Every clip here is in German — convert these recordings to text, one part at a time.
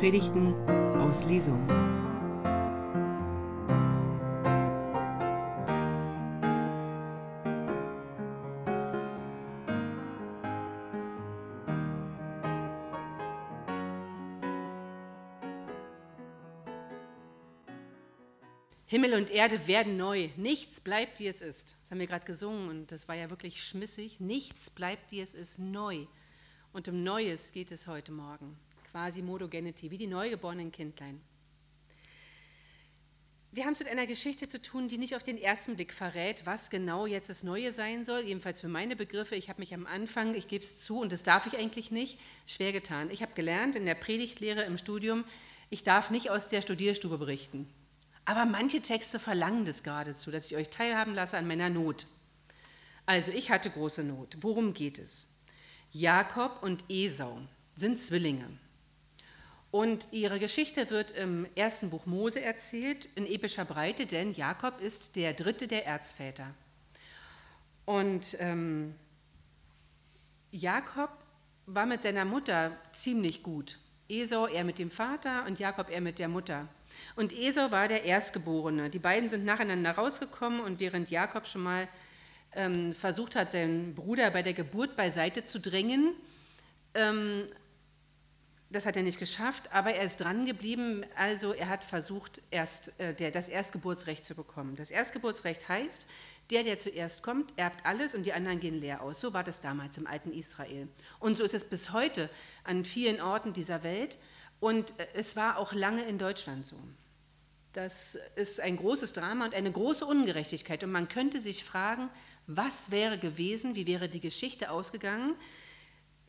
Predigten aus Lesung. Himmel und Erde werden neu. Nichts bleibt, wie es ist. Das haben wir gerade gesungen und das war ja wirklich schmissig. Nichts bleibt, wie es ist, neu. Und um Neues geht es heute Morgen. Quasi Modogenity, wie die neugeborenen Kindlein. Wir haben es mit einer Geschichte zu tun, die nicht auf den ersten Blick verrät, was genau jetzt das Neue sein soll. Jedenfalls für meine Begriffe. Ich habe mich am Anfang, ich gebe es zu, und das darf ich eigentlich nicht, schwer getan. Ich habe gelernt in der Predigtlehre im Studium, ich darf nicht aus der Studierstube berichten. Aber manche Texte verlangen das geradezu, dass ich euch teilhaben lasse an meiner Not. Also, ich hatte große Not. Worum geht es? Jakob und Esau sind Zwillinge. Und ihre Geschichte wird im ersten Buch Mose erzählt, in epischer Breite, denn Jakob ist der dritte der Erzväter. Und ähm, Jakob war mit seiner Mutter ziemlich gut. Esau er mit dem Vater und Jakob er mit der Mutter. Und Esau war der Erstgeborene. Die beiden sind nacheinander rausgekommen und während Jakob schon mal ähm, versucht hat, seinen Bruder bei der Geburt beiseite zu drängen, ähm, das hat er nicht geschafft, aber er ist dran geblieben. Also er hat versucht, erst, äh, der, das Erstgeburtsrecht zu bekommen. Das Erstgeburtsrecht heißt, der, der zuerst kommt, erbt alles und die anderen gehen leer aus. So war das damals im alten Israel. Und so ist es bis heute an vielen Orten dieser Welt. Und äh, es war auch lange in Deutschland so. Das ist ein großes Drama und eine große Ungerechtigkeit. Und man könnte sich fragen, was wäre gewesen, wie wäre die Geschichte ausgegangen,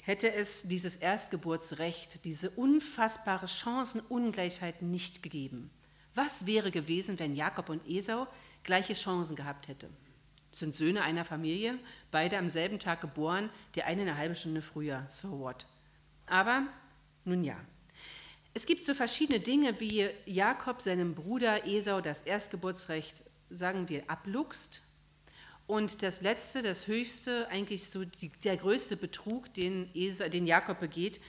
hätte es dieses Erstgeburtsrecht, diese unfassbare Chancenungleichheit nicht gegeben. Was wäre gewesen, wenn Jakob und Esau gleiche Chancen gehabt hätten? sind Söhne einer Familie, beide am selben Tag geboren, der eine eine halbe Stunde früher. So what? Aber nun ja, es gibt so verschiedene Dinge, wie Jakob seinem Bruder Esau das Erstgeburtsrecht, sagen wir, abluchst. Und das letzte, das höchste, eigentlich so die, der größte Betrug, den, Esau, den Jakob begeht,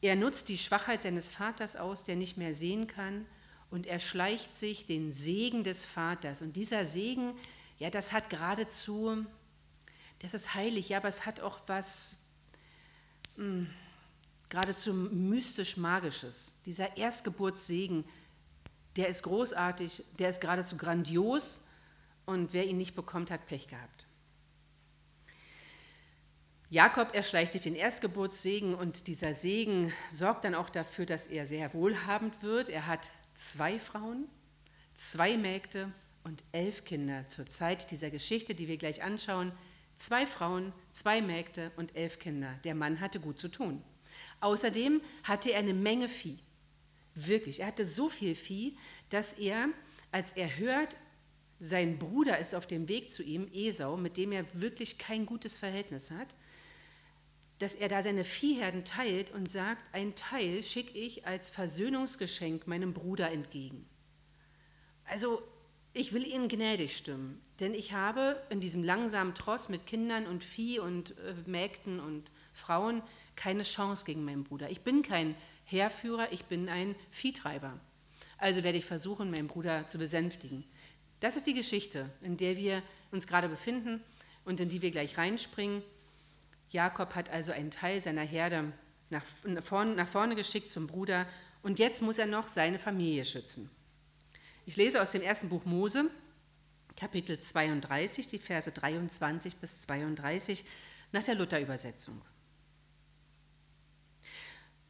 er nutzt die Schwachheit seines Vaters aus, der nicht mehr sehen kann, und er schleicht sich den Segen des Vaters. Und dieser Segen, ja, das hat geradezu, das ist heilig, ja, aber es hat auch was, mh, hm, geradezu mystisch-magisches. Dieser Erstgeburtssegen, der ist großartig, der ist geradezu grandios und wer ihn nicht bekommt, hat Pech gehabt. Jakob erschleicht sich den Erstgeburtssegen und dieser Segen sorgt dann auch dafür, dass er sehr wohlhabend wird. Er hat zwei Frauen, zwei Mägde und elf Kinder zur Zeit dieser Geschichte, die wir gleich anschauen. Zwei Frauen, zwei Mägde und elf Kinder. Der Mann hatte gut zu tun. Außerdem hatte er eine Menge Vieh. Wirklich, er hatte so viel Vieh, dass er, als er hört, sein Bruder ist auf dem Weg zu ihm, Esau, mit dem er wirklich kein gutes Verhältnis hat, dass er da seine Viehherden teilt und sagt, ein Teil schicke ich als Versöhnungsgeschenk meinem Bruder entgegen. Also ich will ihnen gnädig stimmen, denn ich habe in diesem langsamen Tross mit Kindern und Vieh und äh, Mägden und Frauen keine Chance gegen meinen Bruder. Ich bin kein Heerführer, ich bin ein Viehtreiber. Also werde ich versuchen, meinen Bruder zu besänftigen. Das ist die Geschichte, in der wir uns gerade befinden und in die wir gleich reinspringen. Jakob hat also einen Teil seiner Herde nach vorne, nach vorne geschickt zum Bruder und jetzt muss er noch seine Familie schützen. Ich lese aus dem ersten Buch Mose, Kapitel 32, die Verse 23 bis 32 nach der Luther-Übersetzung.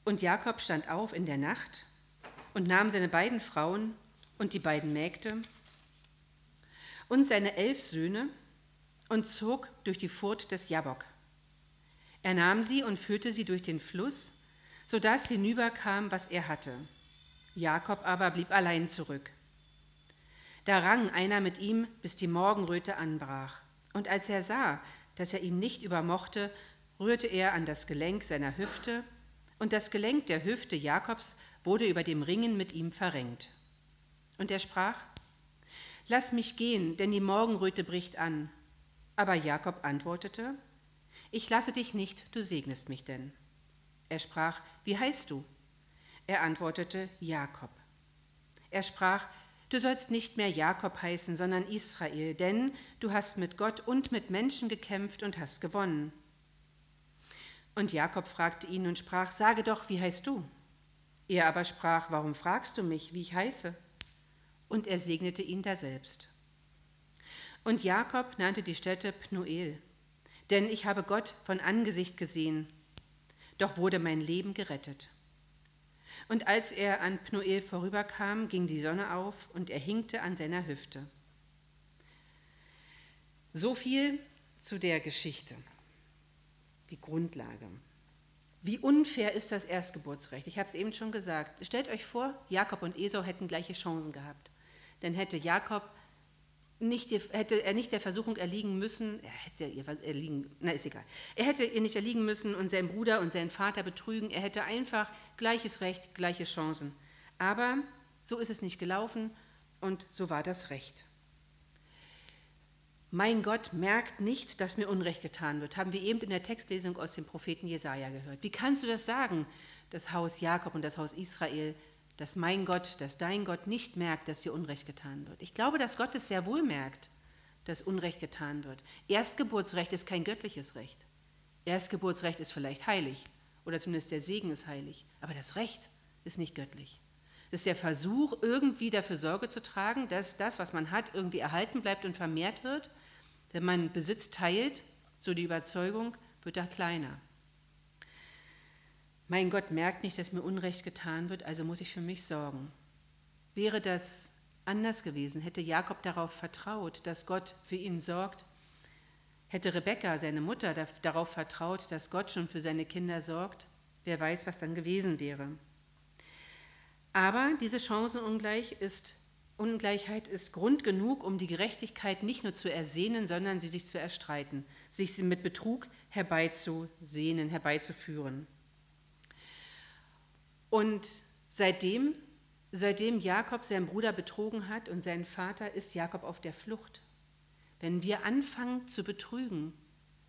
Und Jakob stand auf in der Nacht und nahm seine beiden Frauen und die beiden Mägde und seine elf Söhne und zog durch die Furt des Jabok. Er nahm sie und führte sie durch den Fluss, sodass hinüberkam, was er hatte. Jakob aber blieb allein zurück. Da rang einer mit ihm, bis die Morgenröte anbrach. Und als er sah, dass er ihn nicht übermochte, rührte er an das Gelenk seiner Hüfte und das Gelenk der Hüfte Jakobs wurde über dem Ringen mit ihm verrenkt. Und er sprach, Lass mich gehen, denn die Morgenröte bricht an. Aber Jakob antwortete, Ich lasse dich nicht, du segnest mich denn. Er sprach, Wie heißt du? Er antwortete Jakob. Er sprach, Du sollst nicht mehr Jakob heißen, sondern Israel, denn du hast mit Gott und mit Menschen gekämpft und hast gewonnen. Und Jakob fragte ihn und sprach, Sage doch, wie heißt du? Er aber sprach, Warum fragst du mich, wie ich heiße? Und er segnete ihn daselbst. Und Jakob nannte die Stätte Pnuel, denn ich habe Gott von Angesicht gesehen, doch wurde mein Leben gerettet. Und als er an Pnuel vorüberkam, ging die Sonne auf und er hinkte an seiner Hüfte. So viel zu der Geschichte, die Grundlage. Wie unfair ist das Erstgeburtsrecht? Ich habe es eben schon gesagt. Stellt euch vor, Jakob und Esau hätten gleiche Chancen gehabt. Dann hätte Jakob nicht, hätte er nicht der Versuchung erliegen müssen, er hätte ihr erliegen, na ist egal, er hätte ihr nicht erliegen müssen und seinen Bruder und seinen Vater betrügen, er hätte einfach gleiches Recht, gleiche Chancen. Aber so ist es nicht gelaufen und so war das Recht. Mein Gott merkt nicht, dass mir Unrecht getan wird, haben wir eben in der Textlesung aus dem Propheten Jesaja gehört. Wie kannst du das sagen, das Haus Jakob und das Haus Israel? Dass mein Gott, dass dein Gott nicht merkt, dass dir Unrecht getan wird. Ich glaube, dass Gott es sehr wohl merkt, dass Unrecht getan wird. Erstgeburtsrecht ist kein göttliches Recht. Erstgeburtsrecht ist vielleicht heilig oder zumindest der Segen ist heilig, aber das Recht ist nicht göttlich. Das ist der Versuch, irgendwie dafür Sorge zu tragen, dass das, was man hat, irgendwie erhalten bleibt und vermehrt wird. Wenn man Besitz teilt, so die Überzeugung, wird er kleiner. Mein Gott merkt nicht, dass mir Unrecht getan wird, also muss ich für mich sorgen. Wäre das anders gewesen, hätte Jakob darauf vertraut, dass Gott für ihn sorgt, hätte Rebekka, seine Mutter, darauf vertraut, dass Gott schon für seine Kinder sorgt, wer weiß, was dann gewesen wäre. Aber diese Chancenungleich ist, ist Grund genug, um die Gerechtigkeit nicht nur zu ersehnen, sondern sie sich zu erstreiten, sich mit Betrug herbeizusehnen, herbeizuführen. Und seitdem, seitdem Jakob seinen Bruder betrogen hat und seinen Vater, ist Jakob auf der Flucht. Wenn wir anfangen zu betrügen,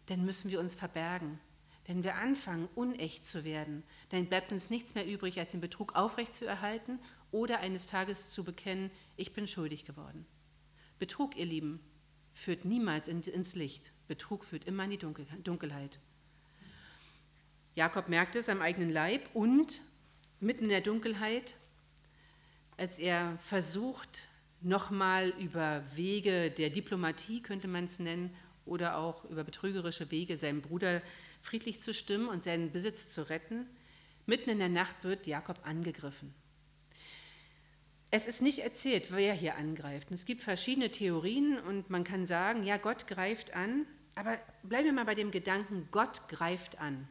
dann müssen wir uns verbergen. Wenn wir anfangen, unecht zu werden, dann bleibt uns nichts mehr übrig, als den Betrug aufrechtzuerhalten oder eines Tages zu bekennen, ich bin schuldig geworden. Betrug, ihr Lieben, führt niemals ins Licht. Betrug führt immer in die Dunkelheit. Jakob merkte es am eigenen Leib und mitten in der Dunkelheit, als er versucht, nochmal über Wege der Diplomatie, könnte man es nennen, oder auch über betrügerische Wege seinen Bruder friedlich zu stimmen und seinen Besitz zu retten, mitten in der Nacht wird Jakob angegriffen. Es ist nicht erzählt, wer hier angreift. es gibt verschiedene Theorien und man kann sagen, ja, Gott greift an, aber bleiben wir mal bei dem Gedanken, Gott greift an.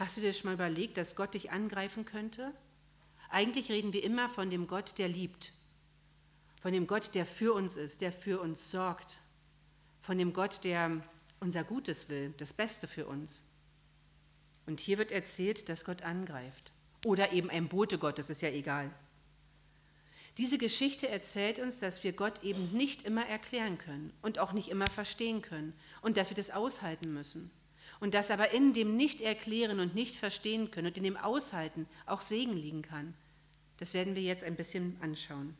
Hast du dir schon mal überlegt, dass Gott dich angreifen könnte? Eigentlich reden wir immer von dem Gott, der liebt, von dem Gott, der für uns ist, der für uns sorgt, von dem Gott, der unser Gutes will, das Beste für uns. Und hier wird erzählt, dass Gott angreift. Oder eben ein Bote Gottes, ist ja egal. Diese Geschichte erzählt uns, dass wir Gott eben nicht immer erklären können und auch nicht immer verstehen können und dass wir das aushalten müssen und dass aber in dem Nicht-Erklären und Nicht-Verstehen können und in dem Aushalten auch Segen liegen kann. Das werden wir jetzt ein bisschen anschauen.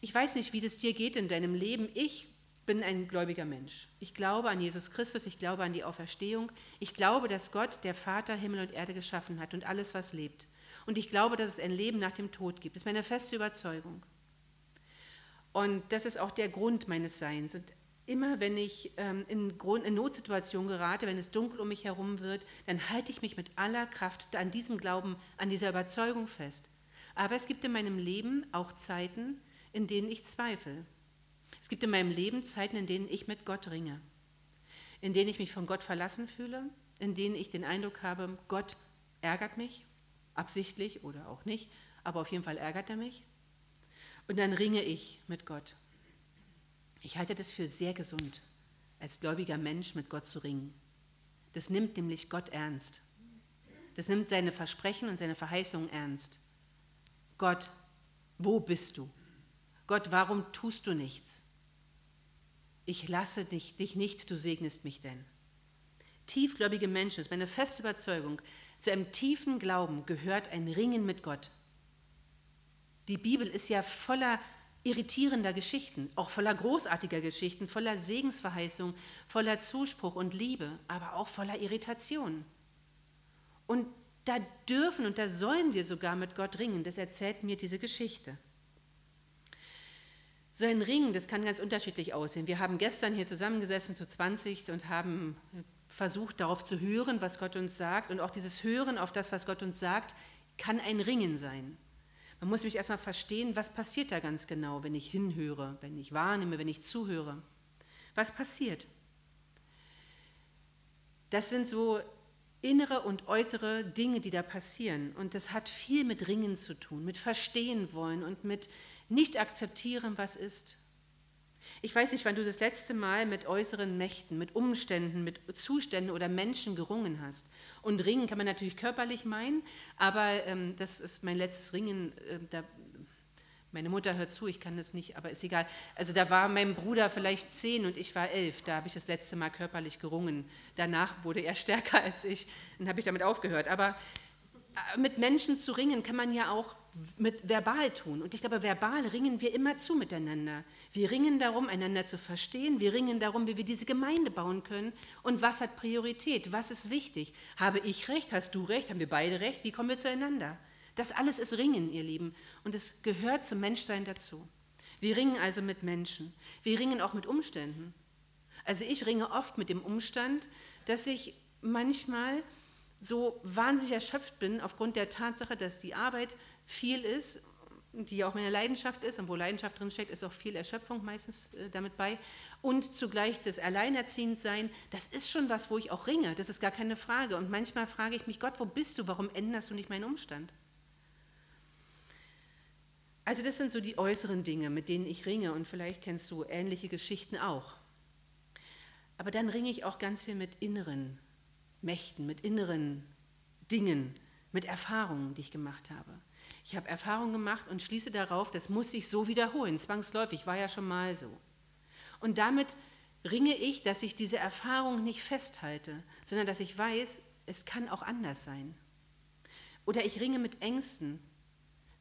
Ich weiß nicht, wie das dir geht in deinem Leben. Ich bin ein gläubiger Mensch. Ich glaube an Jesus Christus, ich glaube an die Auferstehung. Ich glaube, dass Gott, der Vater, Himmel und Erde geschaffen hat und alles, was lebt. Und ich glaube, dass es ein Leben nach dem Tod gibt. Das ist meine feste Überzeugung. Und das ist auch der Grund meines Seins. Und Immer wenn ich ähm, in, Grund, in Notsituationen gerate, wenn es dunkel um mich herum wird, dann halte ich mich mit aller Kraft an diesem Glauben, an dieser Überzeugung fest. Aber es gibt in meinem Leben auch Zeiten, in denen ich zweifle. Es gibt in meinem Leben Zeiten, in denen ich mit Gott ringe, in denen ich mich von Gott verlassen fühle, in denen ich den Eindruck habe, Gott ärgert mich, absichtlich oder auch nicht, aber auf jeden Fall ärgert er mich. Und dann ringe ich mit Gott. Ich halte das für sehr gesund, als gläubiger Mensch mit Gott zu ringen. Das nimmt nämlich Gott ernst. Das nimmt seine Versprechen und seine Verheißungen ernst. Gott, wo bist du? Gott, warum tust du nichts? Ich lasse dich, dich nicht, du segnest mich denn. Tiefgläubige Menschen, das ist meine feste Überzeugung, Zu einem tiefen Glauben gehört ein Ringen mit Gott. Die Bibel ist ja voller irritierender Geschichten, auch voller großartiger Geschichten, voller Segensverheißung, voller Zuspruch und Liebe, aber auch voller Irritation. Und da dürfen und da sollen wir sogar mit Gott ringen. Das erzählt mir diese Geschichte. So ein Ring, das kann ganz unterschiedlich aussehen. Wir haben gestern hier zusammengesessen zu 20 und haben versucht, darauf zu hören, was Gott uns sagt. Und auch dieses Hören auf das, was Gott uns sagt, kann ein Ringen sein. Man muss mich erstmal verstehen, was passiert da ganz genau, wenn ich hinhöre, wenn ich wahrnehme, wenn ich zuhöre. Was passiert? Das sind so innere und äußere Dinge, die da passieren. Und das hat viel mit Ringen zu tun, mit Verstehen wollen und mit nicht akzeptieren, was ist. Ich weiß nicht, wann du das letzte Mal mit äußeren Mächten, mit Umständen, mit Zuständen oder Menschen gerungen hast. Und ringen kann man natürlich körperlich meinen, aber ähm, das ist mein letztes Ringen. Äh, da, meine Mutter hört zu, ich kann das nicht, aber ist egal. Also da war mein Bruder vielleicht zehn und ich war elf. Da habe ich das letzte Mal körperlich gerungen. Danach wurde er stärker als ich. Dann habe ich damit aufgehört. Aber mit Menschen zu ringen kann man ja auch mit verbal tun. Und ich glaube, verbal ringen wir immer zu miteinander. Wir ringen darum, einander zu verstehen. Wir ringen darum, wie wir diese Gemeinde bauen können. Und was hat Priorität? Was ist wichtig? Habe ich recht? Hast du recht? Haben wir beide recht? Wie kommen wir zueinander? Das alles ist Ringen, ihr Lieben. Und es gehört zum Menschsein dazu. Wir ringen also mit Menschen. Wir ringen auch mit Umständen. Also ich ringe oft mit dem Umstand, dass ich manchmal so wahnsinnig erschöpft bin aufgrund der Tatsache, dass die Arbeit viel ist, die auch meine Leidenschaft ist und wo Leidenschaft drin steckt, ist auch viel Erschöpfung meistens äh, damit bei. Und zugleich das Alleinerziehendsein, das ist schon was, wo ich auch ringe, das ist gar keine Frage. Und manchmal frage ich mich, Gott, wo bist du? Warum änderst du nicht meinen Umstand? Also das sind so die äußeren Dinge, mit denen ich ringe und vielleicht kennst du ähnliche Geschichten auch. Aber dann ringe ich auch ganz viel mit inneren Mächten, mit inneren Dingen, mit Erfahrungen, die ich gemacht habe. Ich habe Erfahrungen gemacht und schließe darauf, das muss sich so wiederholen, zwangsläufig, war ja schon mal so. Und damit ringe ich, dass ich diese Erfahrung nicht festhalte, sondern dass ich weiß, es kann auch anders sein. Oder ich ringe mit Ängsten.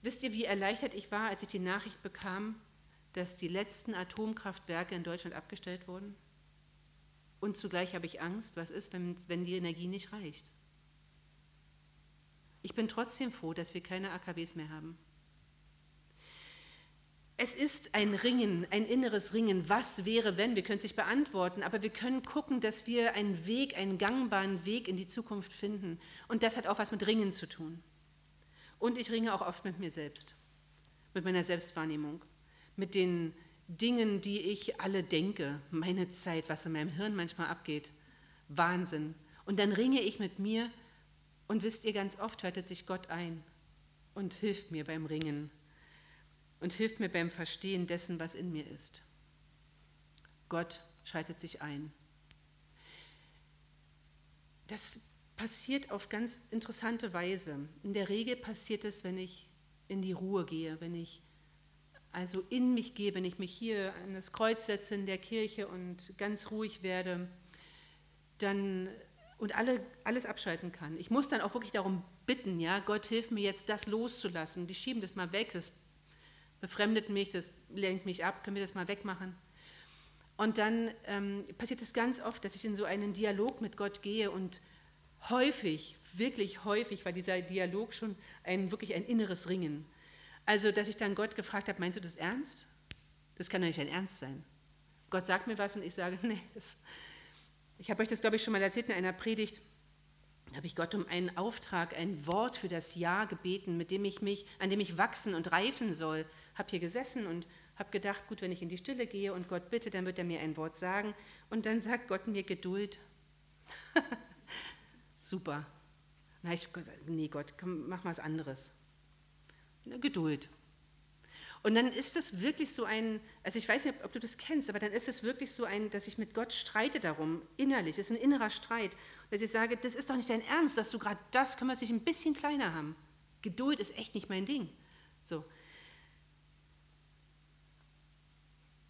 Wisst ihr, wie erleichtert ich war, als ich die Nachricht bekam, dass die letzten Atomkraftwerke in Deutschland abgestellt wurden? Und zugleich habe ich Angst, was ist, wenn, wenn die Energie nicht reicht. Ich bin trotzdem froh, dass wir keine AKWs mehr haben. Es ist ein Ringen, ein inneres Ringen. Was wäre, wenn? Wir können es nicht beantworten, aber wir können gucken, dass wir einen Weg, einen gangbaren Weg in die Zukunft finden. Und das hat auch was mit Ringen zu tun. Und ich ringe auch oft mit mir selbst, mit meiner Selbstwahrnehmung, mit den Dingen, die ich alle denke, meine Zeit, was in meinem Hirn manchmal abgeht. Wahnsinn. Und dann ringe ich mit mir und wisst ihr, ganz oft schaltet sich Gott ein und hilft mir beim Ringen und hilft mir beim Verstehen dessen, was in mir ist. Gott schaltet sich ein. Das passiert auf ganz interessante Weise. In der Regel passiert es, wenn ich in die Ruhe gehe, wenn ich also in mich gehe, wenn ich mich hier an das Kreuz setze in der Kirche und ganz ruhig werde, dann und alle, alles abschalten kann. Ich muss dann auch wirklich darum bitten, ja, Gott hilf mir jetzt, das loszulassen. Wir schieben das mal weg, das befremdet mich, das lenkt mich ab, können wir das mal wegmachen. Und dann ähm, passiert es ganz oft, dass ich in so einen Dialog mit Gott gehe und häufig, wirklich häufig war dieser Dialog schon ein, wirklich ein inneres Ringen. Also, dass ich dann Gott gefragt habe, meinst du das ernst? Das kann doch nicht ein Ernst sein. Gott sagt mir was und ich sage, nee, das. Ich habe euch das, glaube ich, schon mal erzählt in einer Predigt. Da habe ich Gott um einen Auftrag, ein Wort für das Ja gebeten, mit dem ich mich, an dem ich wachsen und reifen soll. Habe hier gesessen und habe gedacht, gut, wenn ich in die Stille gehe und Gott bitte, dann wird er mir ein Wort sagen. Und dann sagt Gott mir Geduld. Super. Dann habe gesagt, nee Gott, komm, mach mal was anderes. Geduld. Und dann ist es wirklich so ein, also ich weiß nicht, ob du das kennst, aber dann ist es wirklich so ein, dass ich mit Gott streite darum, innerlich, es ist ein innerer Streit, dass ich sage, das ist doch nicht dein Ernst, dass du gerade das, können wir sich ein bisschen kleiner haben. Geduld ist echt nicht mein Ding. So.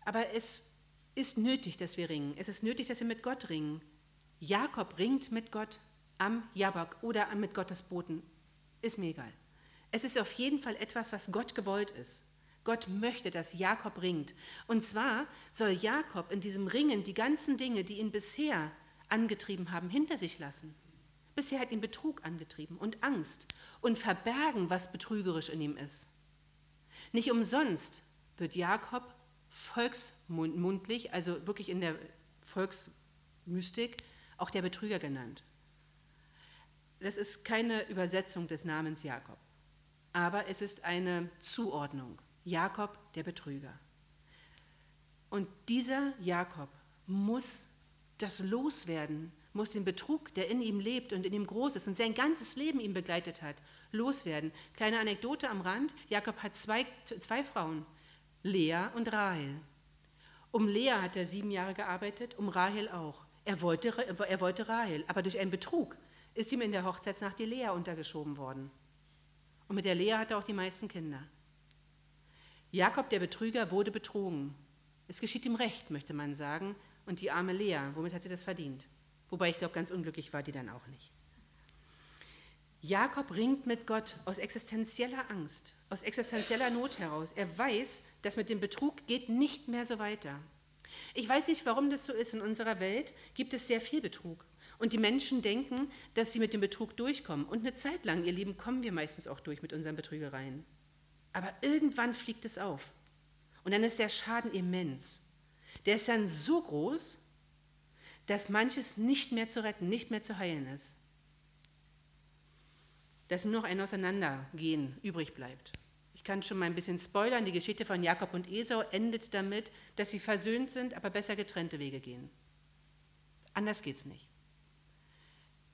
Aber es ist nötig, dass wir ringen. Es ist nötig, dass wir mit Gott ringen. Jakob ringt mit Gott. am Jabok oder mit Gottes Boten, ist mir egal. Es ist auf jeden Fall etwas, was Gott gewollt ist. Gott möchte, dass Jakob ringt. Und zwar soll Jakob in diesem Ringen die ganzen Dinge, die ihn bisher angetrieben haben, hinter sich lassen. Bisher hat ihn Betrug angetrieben und Angst und verbergen, was betrügerisch in ihm ist. Nicht umsonst wird Jakob volksmundlich, also wirklich in der Volksmystik, auch der Betrüger genannt. Das ist keine Übersetzung des Namens Jakob, aber es ist eine Zuordnung. Jakob der Betrüger. Und dieser Jakob muss das loswerden, muss den Betrug, der in ihm lebt und in ihm groß ist und sein ganzes Leben ihm begleitet hat, loswerden. Kleine Anekdote am Rand: Jakob hat zwei, zwei Frauen, Lea und Rahel. Um Lea hat er sieben Jahre gearbeitet, um Rahel auch. Er wollte, er wollte Rahel, aber durch einen Betrug ist ihm in der Hochzeitsnacht die Lea untergeschoben worden. Und mit der Lea hat er auch die meisten Kinder. Jakob, der Betrüger, wurde betrogen. Es geschieht ihm recht, möchte man sagen, und die arme Lea, womit hat sie das verdient? Wobei ich glaube, ganz unglücklich war die dann auch nicht. Jakob ringt mit Gott aus existenzieller Angst, aus existenzieller Not heraus. Er weiß, dass mit dem Betrug geht nicht mehr so weiter. Ich weiß nicht, warum das so ist. In unserer Welt gibt es sehr viel Betrug. Und die Menschen denken, dass sie mit dem Betrug durchkommen. Und eine Zeit lang, ihr Lieben, kommen wir meistens auch durch mit unseren Betrügereien. Aber irgendwann fliegt es auf. Und dann ist der Schaden immens. Der ist dann so groß, dass manches nicht mehr zu retten, nicht mehr zu heilen ist. Dass nur noch ein Auseinandergehen übrig bleibt. Ich kann schon mal ein bisschen spoilern, die Geschichte von Jakob und Esau endet damit, dass sie versöhnt sind, aber besser getrennte Wege gehen. Anders geht es nicht.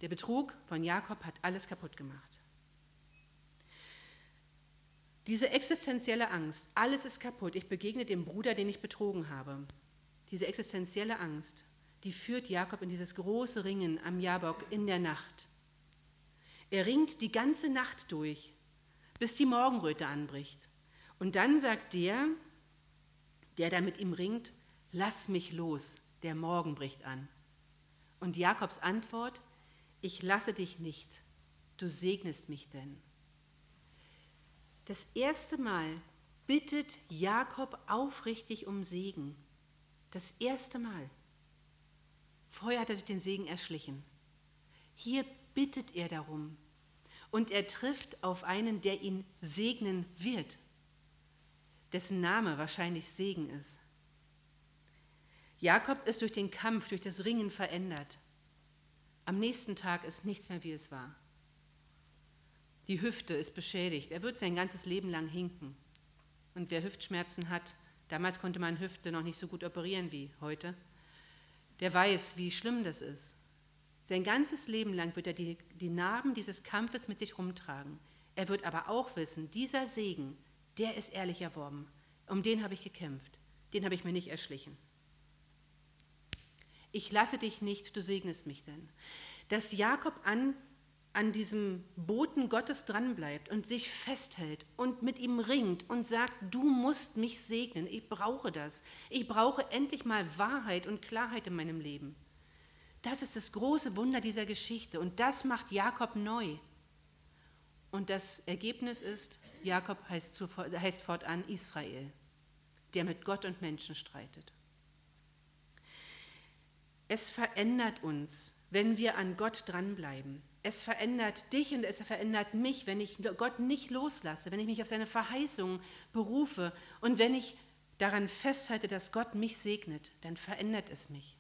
Der Betrug von Jakob hat alles kaputt gemacht. Diese existenzielle Angst, alles ist kaputt, ich begegne dem Bruder, den ich betrogen habe. Diese existenzielle Angst, die führt Jakob in dieses große Ringen am Jabok in der Nacht. Er ringt die ganze Nacht durch, bis die Morgenröte anbricht. Und dann sagt der, der da mit ihm ringt, lass mich los, der Morgen bricht an. Und Jakobs Antwort, ich lasse dich nicht, du segnest mich denn. Das erste Mal bittet Jakob aufrichtig um Segen. Das erste Mal. Vorher hat er sich den Segen erschlichen. Hier bittet er darum. Und er trifft auf einen, der ihn segnen wird, dessen Name wahrscheinlich Segen ist. Jakob ist durch den Kampf, durch das Ringen verändert. Am nächsten Tag ist nichts mehr, wie es war. Die Hüfte ist beschädigt. Er wird sein ganzes Leben lang hinken. Und wer Hüftschmerzen hat, damals konnte man Hüfte noch nicht so gut operieren wie heute, der weiß, wie schlimm das ist. Sein ganzes Leben lang wird er die, die Narben dieses Kampfes mit sich rumtragen. Er wird aber auch wissen, dieser Segen, der ist ehrlich erworben. Um den habe ich gekämpft. Den habe ich mir nicht erschlichen. Ich lasse dich nicht, du segnest mich denn. Dass Jakob an an diesem Boten Gottes dranbleibt und sich festhält und mit ihm ringt und sagt, du musst mich segnen, ich brauche das. Ich brauche endlich mal Wahrheit und Klarheit in meinem Leben. Das ist das große Wunder dieser Geschichte und das macht Jakob neu. Und das Ergebnis ist, Jakob heißt, heißt fortan Israel, der mit Gott und Menschen streitet. Es verändert uns, wenn wir an Gott dranbleiben. Es verändert dich und es verändert mich, wenn ich Gott nicht loslasse, wenn ich mich auf seine Verheißung berufe und wenn ich daran festhalte, dass Gott mich segnet, dann verändert es mich.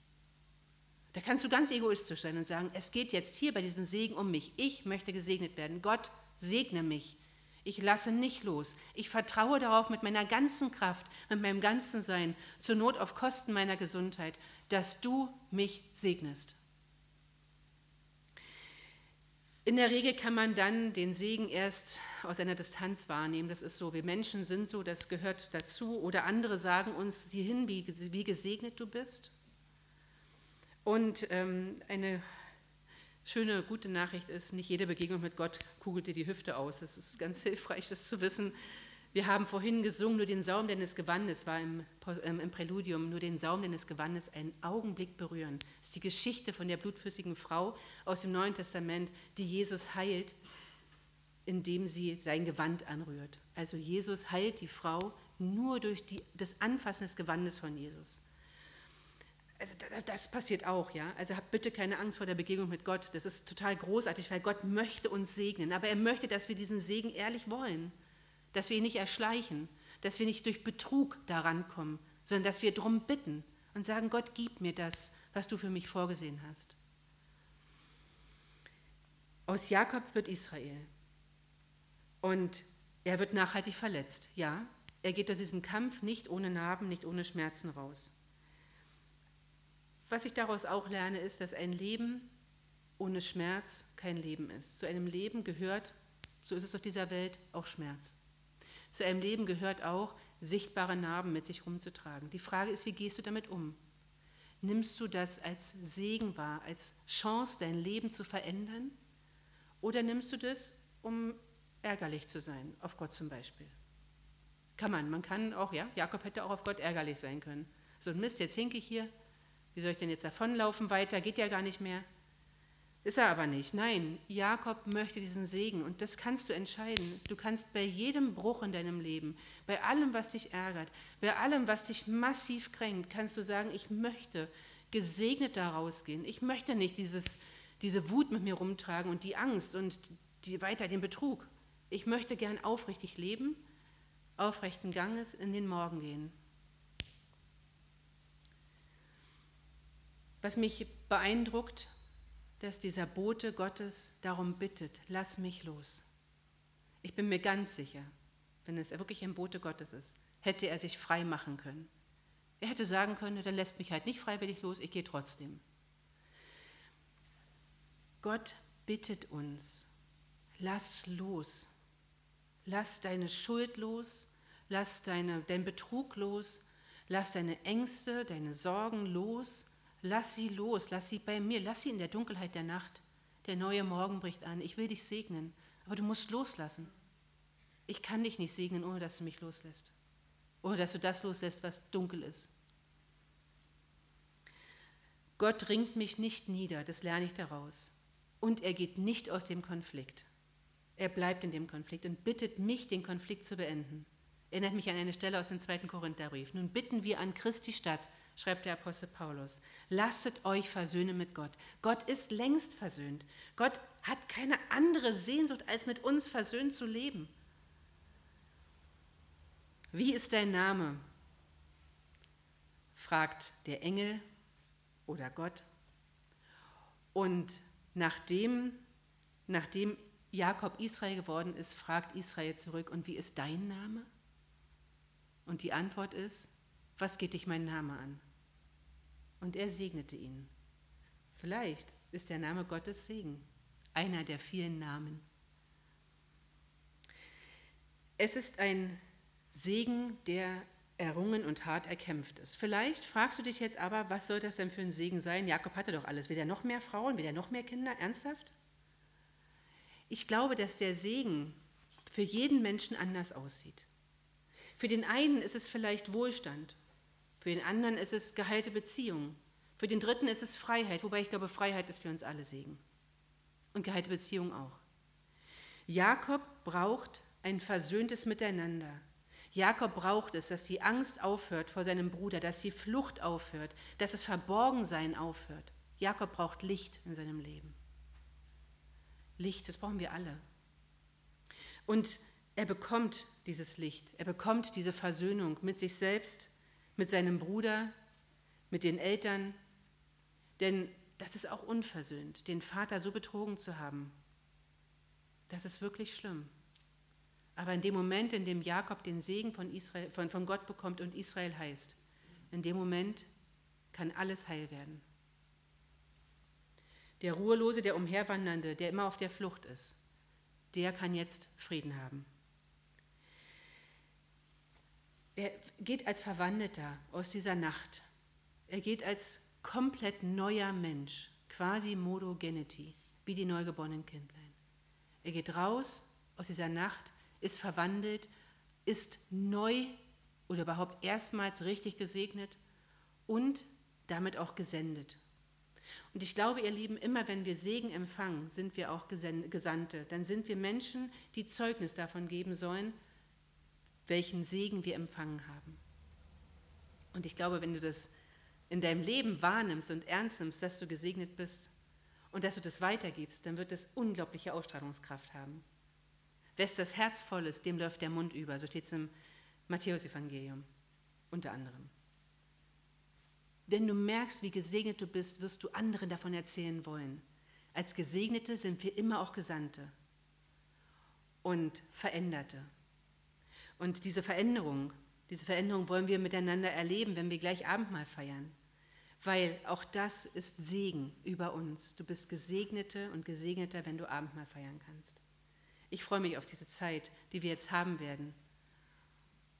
Da kannst du ganz egoistisch sein und sagen, es geht jetzt hier bei diesem Segen um mich. Ich möchte gesegnet werden. Gott segne mich. Ich lasse nicht los. Ich vertraue darauf mit meiner ganzen Kraft, mit meinem ganzen Sein, zur Not auf Kosten meiner Gesundheit, dass du mich segnest. In der Regel kann man dann den Segen erst aus einer Distanz wahrnehmen. Das ist so, wir Menschen sind so, das gehört dazu. Oder andere sagen uns, sieh hin, wie, wie gesegnet du bist. Und ähm, eine schöne, gute Nachricht ist, nicht jede Begegnung mit Gott kugelt dir die Hüfte aus. Es ist ganz hilfreich, das zu wissen, Wir haben vorhin gesungen, nur den Saum deines Gewandes war im, ähm, im Präludium, nur den Saum deines Gewandes einen Augenblick berühren. Das ist die Geschichte von der blutflüssigen Frau aus dem Neuen Testament, die Jesus heilt, indem sie sein Gewand anrührt. Also Jesus heilt die Frau nur durch die, das Anfassen des Gewandes von Jesus. Also das, das, passiert auch, ja. Also habt bitte keine Angst vor der Begegnung mit Gott. Das ist total großartig, weil Gott möchte uns segnen. Aber er möchte, dass wir diesen Segen ehrlich wollen dass wir ihn nicht erschleichen, dass wir nicht durch Betrug daran kommen, sondern dass wir darum bitten und sagen, Gott, gib mir das, was du für mich vorgesehen hast. Aus Jakob wird Israel. Und er wird nachhaltig verletzt. Ja, er geht aus diesem Kampf nicht ohne Narben, nicht ohne Schmerzen raus. Was ich daraus auch lerne, ist, dass ein Leben ohne Schmerz kein Leben ist. Zu einem Leben gehört, so ist es auf dieser Welt, auch Schmerz. Zu einem Leben gehört auch, sichtbare Narben mit sich rumzutragen. Die Frage ist, wie gehst du damit um? Nimmst du das als Segen wahr, als Chance, dein Leben zu verändern? Oder nimmst du das, um ärgerlich zu sein, auf Gott zum Beispiel? Kann man, man kann auch, ja, Jakob hätte auch auf Gott ärgerlich sein können. So ein Mist, jetzt hinke ich hier, wie soll ich denn jetzt davonlaufen weiter, geht ja gar nicht mehr. Ist er aber nicht. Nein, Jakob möchte diesen Segen und das kannst du entscheiden. Du kannst bei jedem Bruch in deinem Leben, bei allem, was dich ärgert, bei allem, was dich massiv kränkt, kannst du sagen, ich möchte gesegnet daraus gehen. Ich möchte nicht dieses, diese Wut mit mir rumtragen und die Angst und die, weiter den Betrug. Ich möchte gern aufrichtig leben, aufrechten Ganges in den Morgen gehen. Was mich beeindruckt, dass dieser Bote Gottes darum bittet, lass mich los. Ich bin mir ganz sicher, wenn es wirklich ein Bote Gottes ist, hätte er sich frei machen können. Er hätte sagen können, dann lässt mich halt nicht freiwillig los, ich gehe trotzdem. Gott bittet uns, lass los. Lass deine Schuld los, lass deine, dein Betrug los, lass deine Ängste, deine Sorgen los Lass sie los, lass sie bei mir, lass sie in der Dunkelheit der Nacht. Der neue Morgen bricht an. Ich will dich segnen, aber du musst loslassen. Ich kann dich nicht segnen, ohne dass du mich loslässt. Ohne dass du das loslässt, was dunkel ist. Gott ringt mich nicht nieder, das lerne ich daraus. Und er geht nicht aus dem Konflikt. Er bleibt in dem Konflikt und bittet mich, den Konflikt zu beenden. Erinnert mich an eine Stelle aus dem zweiten Korintherbrief. Nun bitten wir an Christi Stadt, schreibt der Apostel Paulus, lasset euch versöhnen mit Gott. Gott ist längst versöhnt. Gott hat keine andere Sehnsucht, als mit uns versöhnt zu leben. Wie ist dein Name? fragt der Engel oder Gott. Und nachdem, nachdem Jakob Israel geworden ist, fragt Israel zurück, und wie ist dein Name? Und die Antwort ist, was geht dich mein Name an? Und er segnete ihn. Vielleicht ist der Name Gottes Segen, einer der vielen Namen. Es ist ein Segen, der errungen und hart erkämpft ist. Vielleicht fragst du dich jetzt aber, was soll das denn für ein Segen sein? Jakob hatte doch alles. Will er noch mehr Frauen? Will er noch mehr Kinder? Ernsthaft? Ich glaube, dass der Segen für jeden Menschen anders aussieht. Für den einen ist es vielleicht Wohlstand, für den anderen ist es geheilte Beziehung. Für den dritten ist es Freiheit, wobei ich glaube, Freiheit ist für uns alle Segen. Und geheilte Beziehung auch. Jakob braucht ein versöhntes Miteinander. Jakob braucht es, dass die Angst aufhört vor seinem Bruder, dass die Flucht aufhört, dass das Verborgensein aufhört. Jakob braucht Licht in seinem Leben. Licht, das brauchen wir alle. Und er bekommt dieses Licht, er bekommt diese Versöhnung mit sich selbst mit seinem Bruder, mit den Eltern, denn das ist auch unversöhnt, den Vater so betrogen zu haben. Das ist wirklich schlimm. Aber in dem Moment, in dem Jakob den Segen von, Israel, von, von Gott bekommt und Israel heißt, in dem Moment kann alles heil werden. Der Ruhelose, der Umherwandernde, der immer auf der Flucht ist, der kann jetzt Frieden haben. Er geht als Verwandelter aus dieser Nacht. Er geht als komplett neuer Mensch, quasi Modogenity, wie die neugeborenen Kindlein. Er geht raus aus dieser Nacht, ist verwandelt, ist neu oder überhaupt erstmals richtig gesegnet und damit auch gesendet. Und ich glaube, ihr Lieben, immer wenn wir Segen empfangen, sind wir auch Gesandte. Dann sind wir Menschen, die Zeugnis davon geben sollen, welchen Segen wir empfangen haben. Und ich glaube, wenn du das in deinem Leben wahrnimmst und ernst nimmst, dass du gesegnet bist und dass du das weitergibst, dann wird es unglaubliche Ausstrahlungskraft haben. Wes das Herz voll ist, dem läuft der Mund über. So steht es im Matthäus-Evangelium unter anderem. Wenn du merkst, wie gesegnet du bist, wirst du anderen davon erzählen wollen. Als Gesegnete sind wir immer auch Gesandte und Veränderte. Und diese Veränderung, diese Veränderung wollen wir miteinander erleben, wenn wir gleich Abendmahl feiern. Weil auch das ist Segen über uns. Du bist Gesegnete und Gesegneter, wenn du Abendmahl feiern kannst. Ich freue mich auf diese Zeit, die wir jetzt haben werden.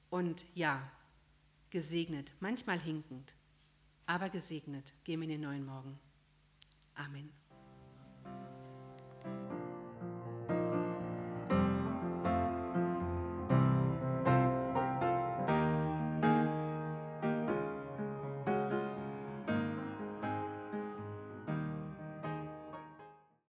Und ja, gesegnet, manchmal hinkend, aber gesegnet. Gehen wir in den neuen Morgen. Amen.